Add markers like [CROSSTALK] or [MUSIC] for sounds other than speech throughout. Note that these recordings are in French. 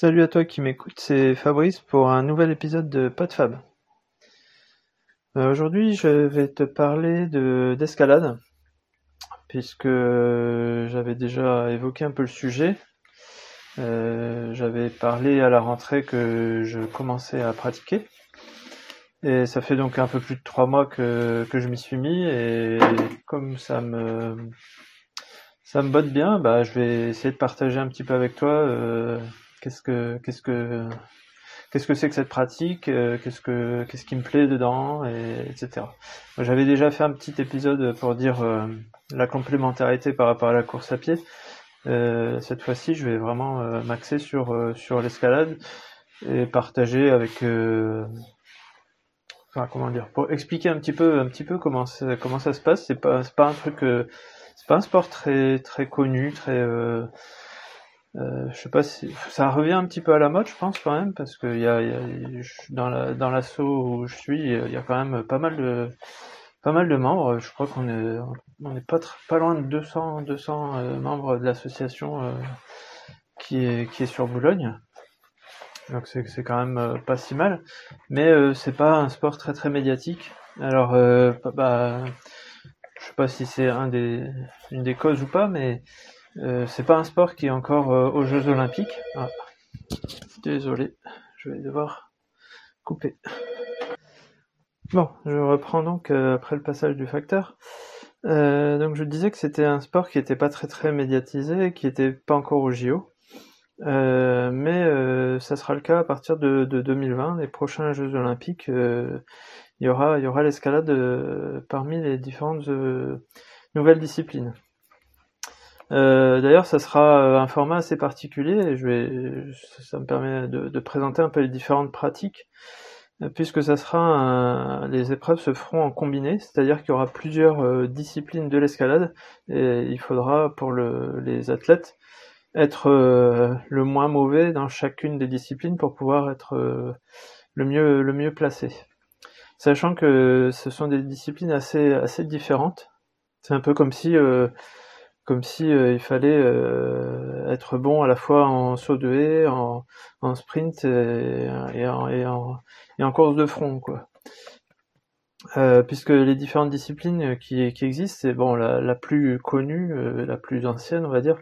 Salut à toi qui m'écoute, c'est Fabrice pour un nouvel épisode de PodFab. Euh, Aujourd'hui, je vais te parler de d'escalade, puisque j'avais déjà évoqué un peu le sujet. Euh, j'avais parlé à la rentrée que je commençais à pratiquer. Et ça fait donc un peu plus de trois mois que, que je m'y suis mis, et comme ça me, ça me botte bien, bah, je vais essayer de partager un petit peu avec toi euh, qu'est-ce que qu'est-ce que qu'est-ce que c'est que cette pratique, euh, qu'est-ce que qu'est-ce qui me plaît dedans, et, etc. J'avais déjà fait un petit épisode pour dire euh, la complémentarité par rapport à la course à pied. Euh, cette fois-ci, je vais vraiment m'axer sur sur l'escalade et partager avec enfin comment dire pour expliquer un petit peu un petit peu comment ça, comment ça se passe. C'est pas pas un truc c'est pas un sport très très connu, très euh, je sais pas si ça revient un petit peu à la mode, je pense quand même, parce que y a, y a- dans la dans l'asso où je suis, il y a quand même pas mal de pas mal de membres. Je crois qu'on est on n'est pas pas loin de 200 200 euh, membres de l'association euh, qui est qui est sur Boulogne. Donc c'est c'est quand même euh, pas si mal, mais euh, c'est pas un sport très très médiatique. Alors euh, bah, je sais pas si c'est un une des causes ou pas, mais euh, c'est pas un sport qui est encore euh, aux Jeux Olympiques. Ah, désolé, je vais devoir couper. Bon, je reprends donc euh, après le passage du facteur. Donc je disais que c'était un sport qui était pas très très médiatisé, qui était pas encore au JO. Mais ça sera le cas à partir de, de 2020, les prochains Jeux Olympiques. il y aura, l'escalade parmi les différentes nouvelles disciplines. Euh, d'ailleurs, ça sera euh, un format assez particulier je ça me permet de, présenter un peu les différentes pratiques, euh, puisque ça sera les épreuves se feront en combiné, c'est-à-dire qu'il y aura plusieurs disciplines de l'escalade et il faudra pour le- les athlètes être le moins mauvais dans chacune des disciplines pour pouvoir être le mieux, placé. Sachant que ce sont des disciplines assez, assez différentes. C'est un peu comme si, comme si euh, il fallait euh, être bon à la fois en saut de haie, en, sprint et, et en, course de front, quoi. Euh, puisque les différentes disciplines qui, existent, c'est bon, la, plus connue, euh, la plus ancienne, on va dire,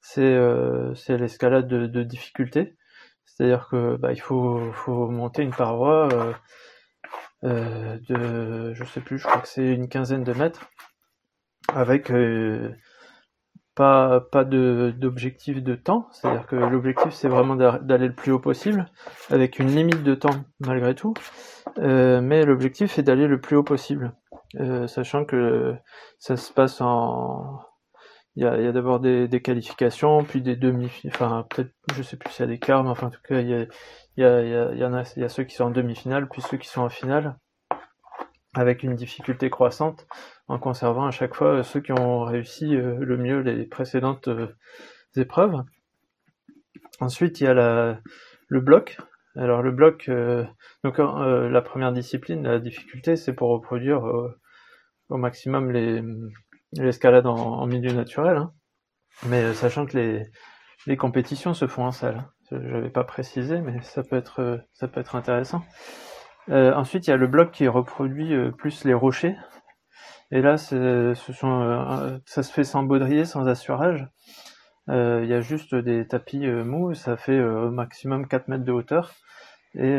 c'est euh, l'escalade de, difficulté. C'est-à-dire que bah, il faut, faut monter une paroi euh, euh, de, je sais plus, je crois que c'est une quinzaine de mètres, avec euh, pas, pas d'objectif de temps. C'est-à-dire que l'objectif, c'est vraiment d'a- d'aller le plus haut possible, avec une limite de temps malgré tout. Euh, mais l'objectif est d'aller le plus haut possible, Euh, sachant que ça se passe en... Il y a, d'abord des, qualifications, puis des demi... Enfin, peut-être, je sais plus s'il y a des quarts, mais enfin, en tout cas, il y a ceux qui sont en demi-finale, puis ceux qui sont en finale, avec une difficulté croissante, en conservant à chaque fois ceux qui ont réussi euh, le mieux les précédentes euh, épreuves. Ensuite, il y a le bloc. Alors, le bloc, euh, donc la première discipline, la difficulté, c'est pour reproduire au maximum les l'escalade en, milieu naturel, hein. mais sachant que les, compétitions se font en salle. hein. Je n'avais pas précisé, mais ça peut être, ça peut être intéressant. Euh, ensuite, il y a le bloc qui reproduit euh, plus les rochers. Et là, euh, ça se fait sans baudrier, sans assurage. Il y a juste des tapis mous, ça fait au maximum 4 mètres de hauteur. Et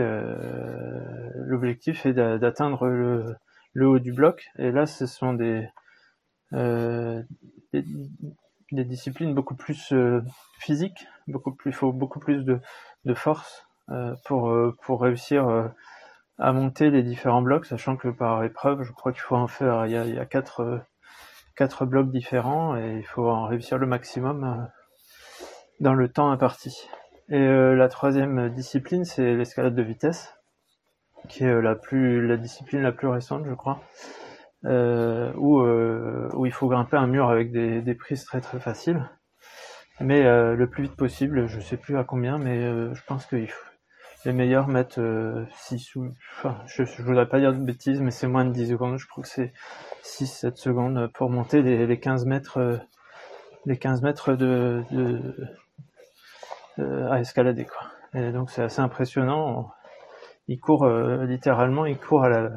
l'objectif est d'a- d'atteindre le, haut du bloc. Et là, ce sont des, des, disciplines beaucoup plus physiques, beaucoup plus, il faut beaucoup plus de, force pour, réussir à monter les différents blocs, sachant que par épreuve, je crois qu'il faut en faire, il y a, il y a quatre, euh, quatre blocs différents et il faut en réussir le maximum euh, dans le temps imparti. Et euh, la troisième discipline, c'est l'escalade de vitesse, qui est euh, la plus la discipline la plus récente, je crois, euh, où, euh, où il faut grimper un mur avec des, des prises très très faciles, mais le plus vite possible. Je sais plus à combien, mais je pense que il faut- les meilleurs mettent 6 ou... Enfin, je, voudrais pas dire de bêtises, mais c'est moins de 10 secondes. Je crois que c'est 6-7 secondes pour monter les, les 15 mètres, euh, les 15 mètres de, euh, à escalader, quoi. Et donc c'est assez impressionnant. Il court littéralement, il court à la,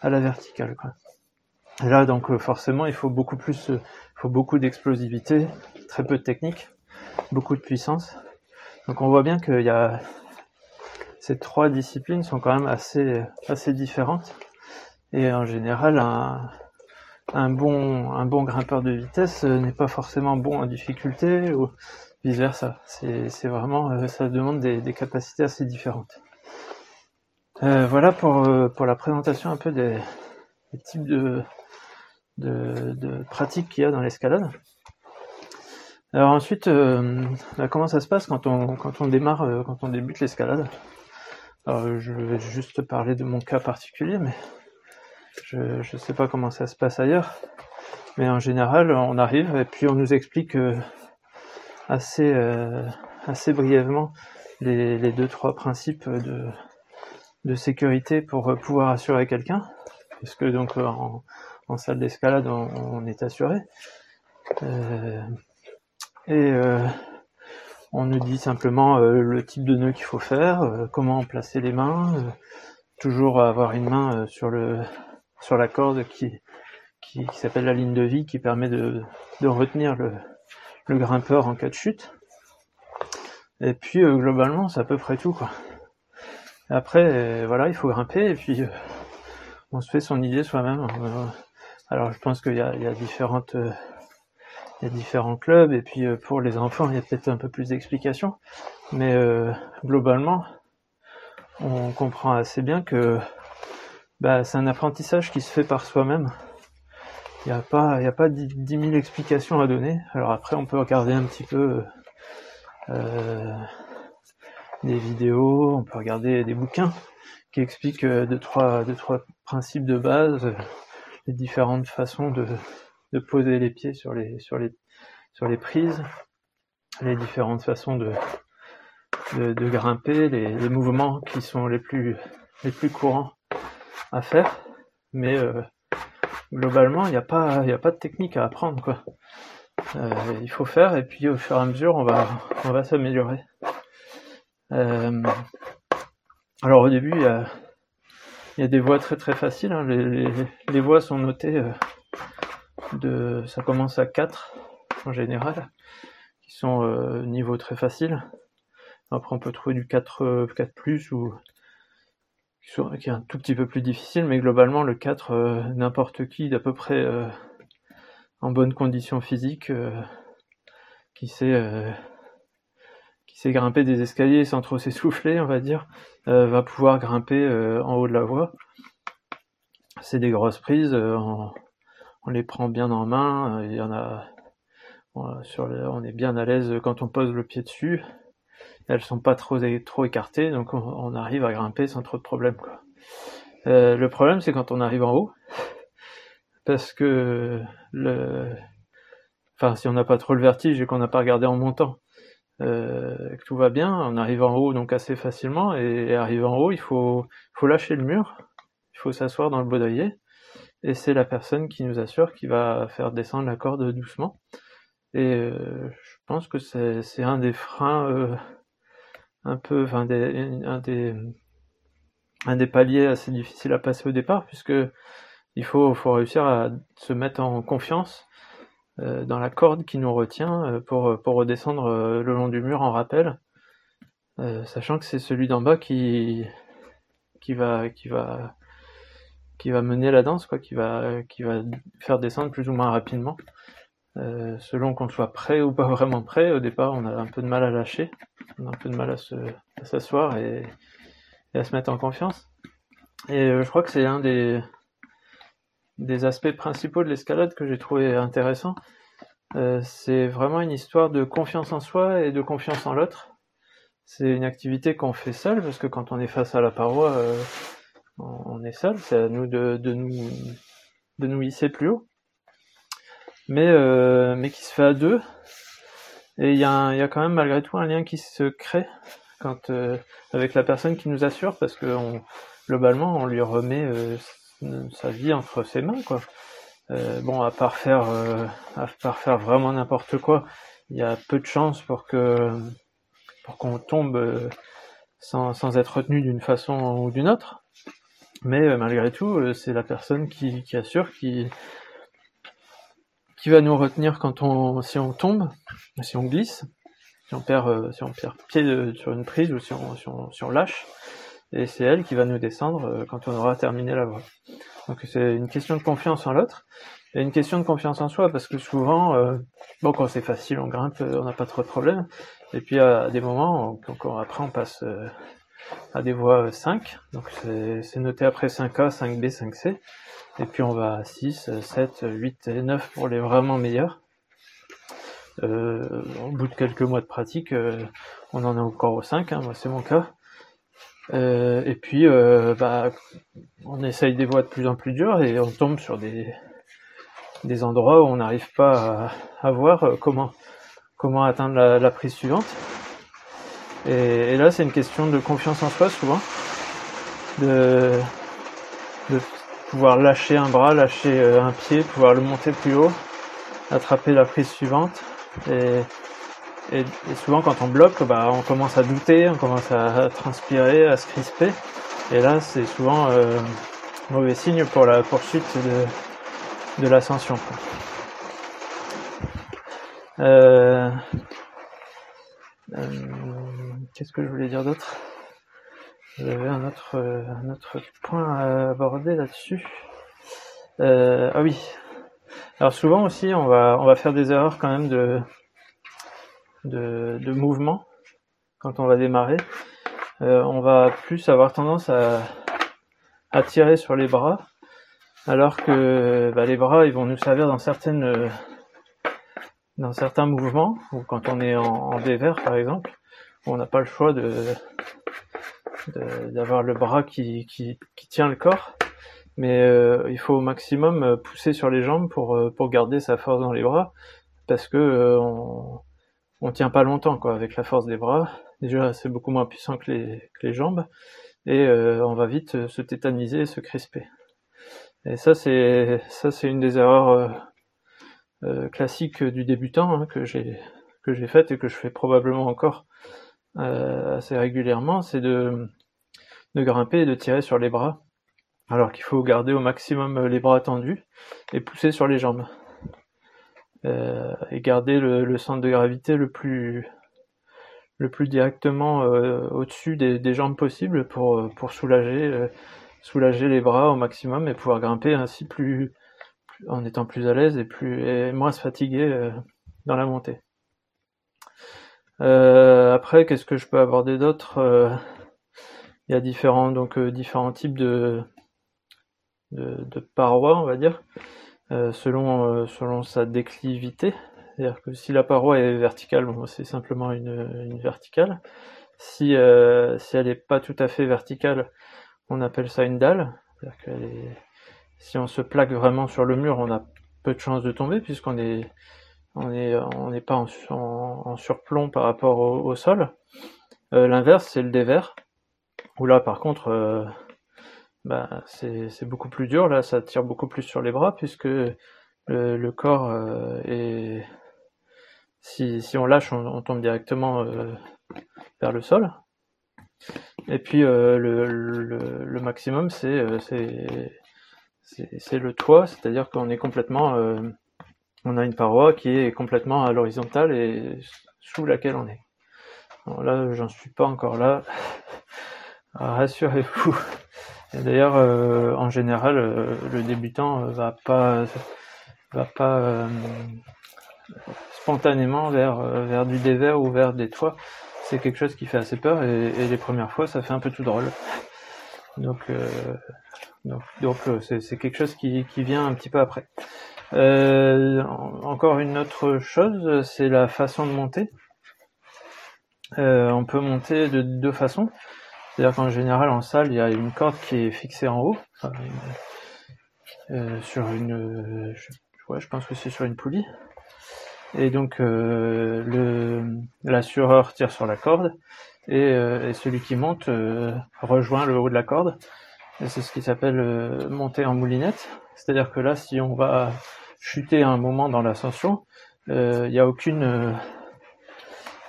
à la verticale. Quoi. Là, donc forcément, il faut beaucoup plus, il faut beaucoup d'explosivité, très peu de technique, beaucoup de puissance. Donc on voit bien qu'il y a ces trois disciplines sont quand même assez assez différentes. Et en général, un, un bon un bon grimpeur de vitesse n'est pas forcément bon en difficulté ou vice versa. C'est vraiment euh, ça demande des, capacités assez différentes. Euh, voilà pour euh, pour la présentation un peu des, types de de, pratiques qu'il y a dans l'escalade. Alors ensuite, euh, bah, comment ça se passe quand on, quand on démarre, euh, quand on débute l'escalade? Alors je vais juste parler de mon cas particulier, mais je ne sais pas comment ça se passe ailleurs. Mais en général, on arrive et puis on nous explique euh, assez, assez brièvement les, les deux trois principes de, de sécurité pour pouvoir assurer quelqu'un, parce que donc en, en salle d'escalade on, est assuré. Euh, et euh, on nous dit simplement euh, le type de nœud qu'il faut faire, euh, comment placer les mains, toujours avoir une main sur le sur la corde qui qui, s'appelle la ligne de vie qui permet de, de retenir le, grimpeur en cas de chute. Et puis globalement c'est à peu près tout quoi. Après voilà il faut grimper et puis on se fait son idée soi-même. Alors je pense qu'il y a différentes il y a différents clubs et puis euh, pour les enfants il y a peut-être un peu plus d'explications. Mais euh, globalement on comprend assez bien que bah, c'est un apprentissage qui se fait par soi-même. Il n'y a pas il a pas 10 000 explications à donner. Alors après on peut regarder un petit peu euh, des vidéos on peut regarder des bouquins qui expliquent euh, deux trois deux trois principes de base les différentes façons de de poser les pieds sur les, sur les, sur les prises, les différentes façons de, de, de grimper, les, les, mouvements qui sont les plus, les plus courants à faire. Mais euh, globalement, il n'y a, pas, a pas de technique à apprendre. Quoi. Euh, il faut faire et puis au fur et à mesure, on va, on va s'améliorer. Euh, alors au début, il y a, y a des voies très très faciles. Hein. Les, les, les voies sont notées euh, de, ça commence à 4 en général, qui sont euh, niveau très facile. Après, on peut trouver du 4, 4 euh, plus ou qui est un tout petit peu plus difficile, mais globalement, le 4, euh, n'importe qui d'à peu près euh, en bonne condition physique, qui sait qui sait grimper des escaliers sans trop [LAUGHS] s'essouffler, on va dire, va pouvoir grimper en haut de la voie. C'est des grosses prises en on les prend bien en main, il y en a on est bien à l'aise quand on pose le pied dessus. Elles sont pas trop écartées, donc on, arrive à grimper sans trop de problèmes. Quoi. Euh, le problème, c'est quand on arrive en haut, [LAUGHS] parce que si on n'a pas trop le vertige et qu'on n'a pas regardé en montant, euh, que tout va bien, on arrive en haut donc assez facilement, et, et arrive en haut, il faut, faut lâcher le mur, il faut s'asseoir dans le baudrier, et c'est la personne qui nous assure qui va faire descendre la corde doucement. Et euh, je pense que c'est un des freins euh, un peu, enfin des, un des paliers assez difficiles à passer au départ, puisque il faut, réussir à se mettre en confiance euh, dans la corde qui nous retient pour, redescendre le long du mur en rappel, sachant que c'est celui d'en bas qui va qui va mener la danse, quoi, qui va, qui va faire descendre plus ou moins rapidement. Euh, selon qu'on soit prêt ou pas [LAUGHS] vraiment prêt, au départ on a un peu de mal à lâcher, on a un peu de mal à se à s'asseoir et, et, à se mettre en confiance. Et euh, je crois que c'est un des, des aspects principaux de l'escalade que j'ai trouvé intéressant. Euh, c'est vraiment une histoire de confiance en soi et de confiance en l'autre. C'est une activité qu'on fait seul parce que quand on est face à la paroi, euh, on est seul, c'est à nous de, nous de nous hisser plus haut. Mais euh, mais qui se fait à deux. Et il y, a quand même malgré tout un lien qui se crée quand euh, avec la personne qui nous assure parce que on, globalement on lui remet euh, sa vie entre ses mains quoi. Bon à part faire à part faire vraiment n'importe quoi, il y a peu de chances pour que pour qu'on tombe sans, sans être retenu d'une façon ou d'une autre. Mais malgré tout, c'est la personne qui, assure, qui, qui va nous retenir quand on, si on tombe, si on glisse, si on perd, si on perd pied sur une prise ou si on, si on, on lâche. Et c'est elle qui va nous descendre quand on aura terminé la voie. Donc c'est une question de confiance en l'autre et une question de confiance en soi parce que souvent, euh, bon quand c'est facile, on grimpe, on n'a pas trop de problèmes. Et puis à des moments, encore après on passe euh, à des voies 5, donc c'est noté après 5A, 5B, 5C. Et puis on va à 6, 7, 8 et 9 pour les vraiment meilleurs. Euh, au bout de quelques mois de pratique, euh, on en est encore au 5, hein, moi c'est mon cas. Euh, et puis, euh, bah, on essaye des voies de plus en plus dures et on tombe sur des, endroits où on n'arrive pas à, voir euh, comment atteindre la, prise suivante. Et, là, c'est une question de confiance en soi souvent, de, pouvoir lâcher un bras, lâcher un pied, pouvoir le monter plus haut, attraper la prise suivante. Et, souvent, quand on bloque, bah, on commence à douter, on commence à, transpirer, à se crisper. Et là, c'est souvent euh, mauvais signe pour la poursuite de, l'ascension. Euh, euh, Qu'est-ce que je voulais dire d'autre? J'avais un autre, un autre point à aborder là-dessus. Euh, ah oui. Alors souvent aussi, on va, on va faire des erreurs quand même de, de, de mouvement quand on va démarrer. Euh, on va plus avoir tendance à, à, tirer sur les bras, alors que bah, les bras ils vont nous servir dans certaines dans certains mouvements, ou quand on est en, en dévers par exemple, on n'a pas le choix de d'avoir le bras qui, qui, tient le corps, mais euh, il faut au maximum pousser sur les jambes pour, pour garder sa force dans les bras, parce que euh, on, on tient pas longtemps quoi avec la force des bras. Déjà c'est beaucoup moins puissant que les, que les jambes et euh, on va vite euh, se tétaniser et se crisper. Et ça c'est ça c'est une des erreurs euh, euh classiques du débutant hein, que j'ai que j'ai faite et que je fais probablement encore assez régulièrement, c'est de grimper et de tirer sur les bras alors qu'il faut garder au maximum les bras tendus et pousser sur les jambes. Euh, et garder le, centre de gravité le plus le plus directement euh, au-dessus des, jambes possibles pour, euh, soulager les bras au maximum et pouvoir grimper ainsi plus, en étant plus à l'aise et plus et moins se fatiguer dans la montée. Après, qu'est-ce que je peux aborder d'autre Il y a différents donc différents types de, de, de parois, on va dire. Euh, selon, euh, selon sa déclivité. C'est-à-dire que si la paroi est verticale, bon, c'est simplement une, une, verticale. Si, euh, si elle n'est pas tout à fait verticale, on appelle ça une dalle. Que si on se plaque vraiment sur le mur, on a peu de chances de tomber puisqu'on est on est on n'est pas en, surplomb par rapport au, sol. Euh, L'inverse, c'est le dévers, où là, par contre, euh, bah, c'est beaucoup plus dur, là ça tire beaucoup plus sur les bras puisque le, corps euh, est... Si, on lâche, on, tombe directement vers le sol. Et puis le, maximum, c'est c'est le toit, c'est-à-dire qu'on est complètement... on a une paroi qui est complètement à l'horizontale et sous laquelle on est. Bon, là, j'en suis pas encore là. Rassurez-vous. Et d'ailleurs, euh, en général, euh, le débutant euh, va pas va pas spontanément vers vers du dévers ou vers des toits. C'est quelque chose qui fait assez peur et, et, les premières fois, ça fait un peu tout drôle. Donc donc donc c'est quelque chose qui qui vient un petit peu après. Encore une autre chose, c'est la façon de monter. on peut monter de deux façons. C'est-à-dire qu'en général, en salle, il y a une corde qui est fixée en haut, euh, sur une, je pense que c'est sur une poulie. Et donc, euh, le, l'assureur tire sur la corde et, euh, et celui qui monte euh, rejoint le haut de la corde. C'est ce qui s'appelle euh, monter en moulinette. C'est-à-dire que là, si on va chuter un moment dans l'ascension, il n'y a aucune,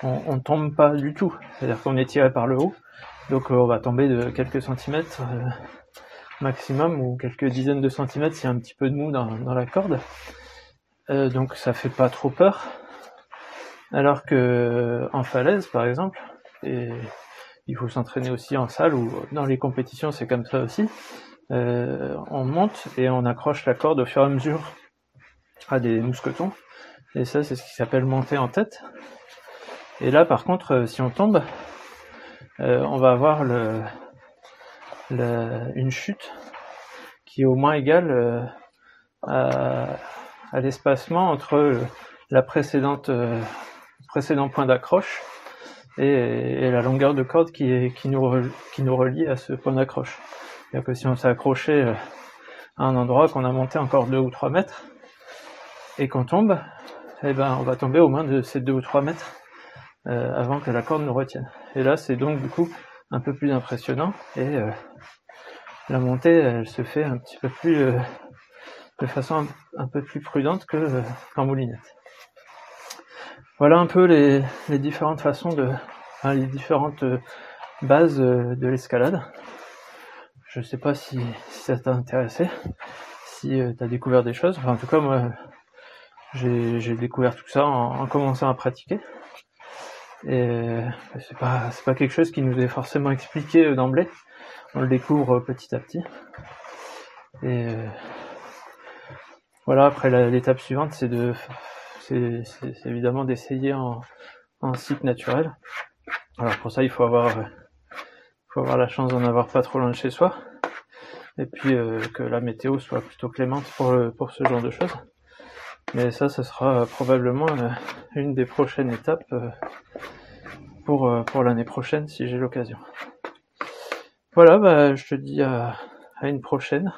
on, on tombe pas du tout. C'est-à-dire qu'on est tiré par le haut Donc on va tomber de quelques centimètres maximum ou quelques dizaines de centimètres s'il y a un petit peu de mou dans, la corde. donc ça fait pas trop peur. Alors que en falaise par exemple, et il faut s'entraîner aussi en salle ou dans les compétitions c'est comme ça aussi. on monte et on accroche la corde au fur et à mesure à des mousquetons. Et ça, c'est ce qui s'appelle monter en tête. Et là, par contre, euh, si on tombe, euh, on va avoir une chute qui est au moins égale euh, à, l'espacement entre la précédente précédent point d'accroche et, la longueur de corde qui, nous, relie à ce point d'accroche. C'est-à-dire que si on s'est accroché à un endroit qu'on a monté encore deux ou trois mètres, et qu'on tombe, eh ben, on va tomber au moins de ces 2 ou 3 mètres euh, avant que la corde nous retienne. Et là, c'est donc du coup un peu plus impressionnant et euh, la montée, elle se fait un petit peu plus euh, de façon un, peu plus prudente que qu'en moulinette. Voilà un peu les, différentes façons de, les différentes bases de l'escalade. Je sais pas si, ça t'a intéressé, si tu as découvert des choses. en tout cas, moi, j'ai découvert tout ça en, commençant à pratiquer. Et c'est pas pas quelque chose qui nous est forcément expliqué euh, d'emblée. On le découvre euh, petit à petit. Et euh, voilà. Après l'étape suivante, c'est de c'est évidemment d'essayer en, site naturel. Alors pour ça, il faut avoir faut avoir la chance d'en avoir pas trop loin de chez soi. Et puis que la météo soit plutôt clémente pour, pour ce genre de choses. Mais ça, ce sera probablement euh, une des prochaines étapes euh, pour, euh, pour l'année prochaine si j'ai l'occasion. Voilà, bah, je te dis à, une prochaine.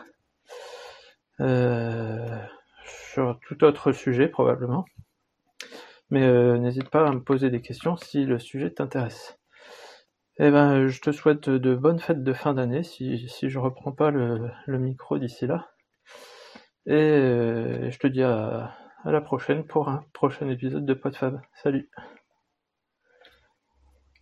Sur tout autre sujet probablement. Mais n'hésite pas à me poser des questions si le sujet t'intéresse. Eh ben, je te souhaite de bonnes fêtes de fin d'année si, si je reprends pas le, micro d'ici là. Et je te dis à, à la prochaine pour un prochain épisode de PodFab. Salut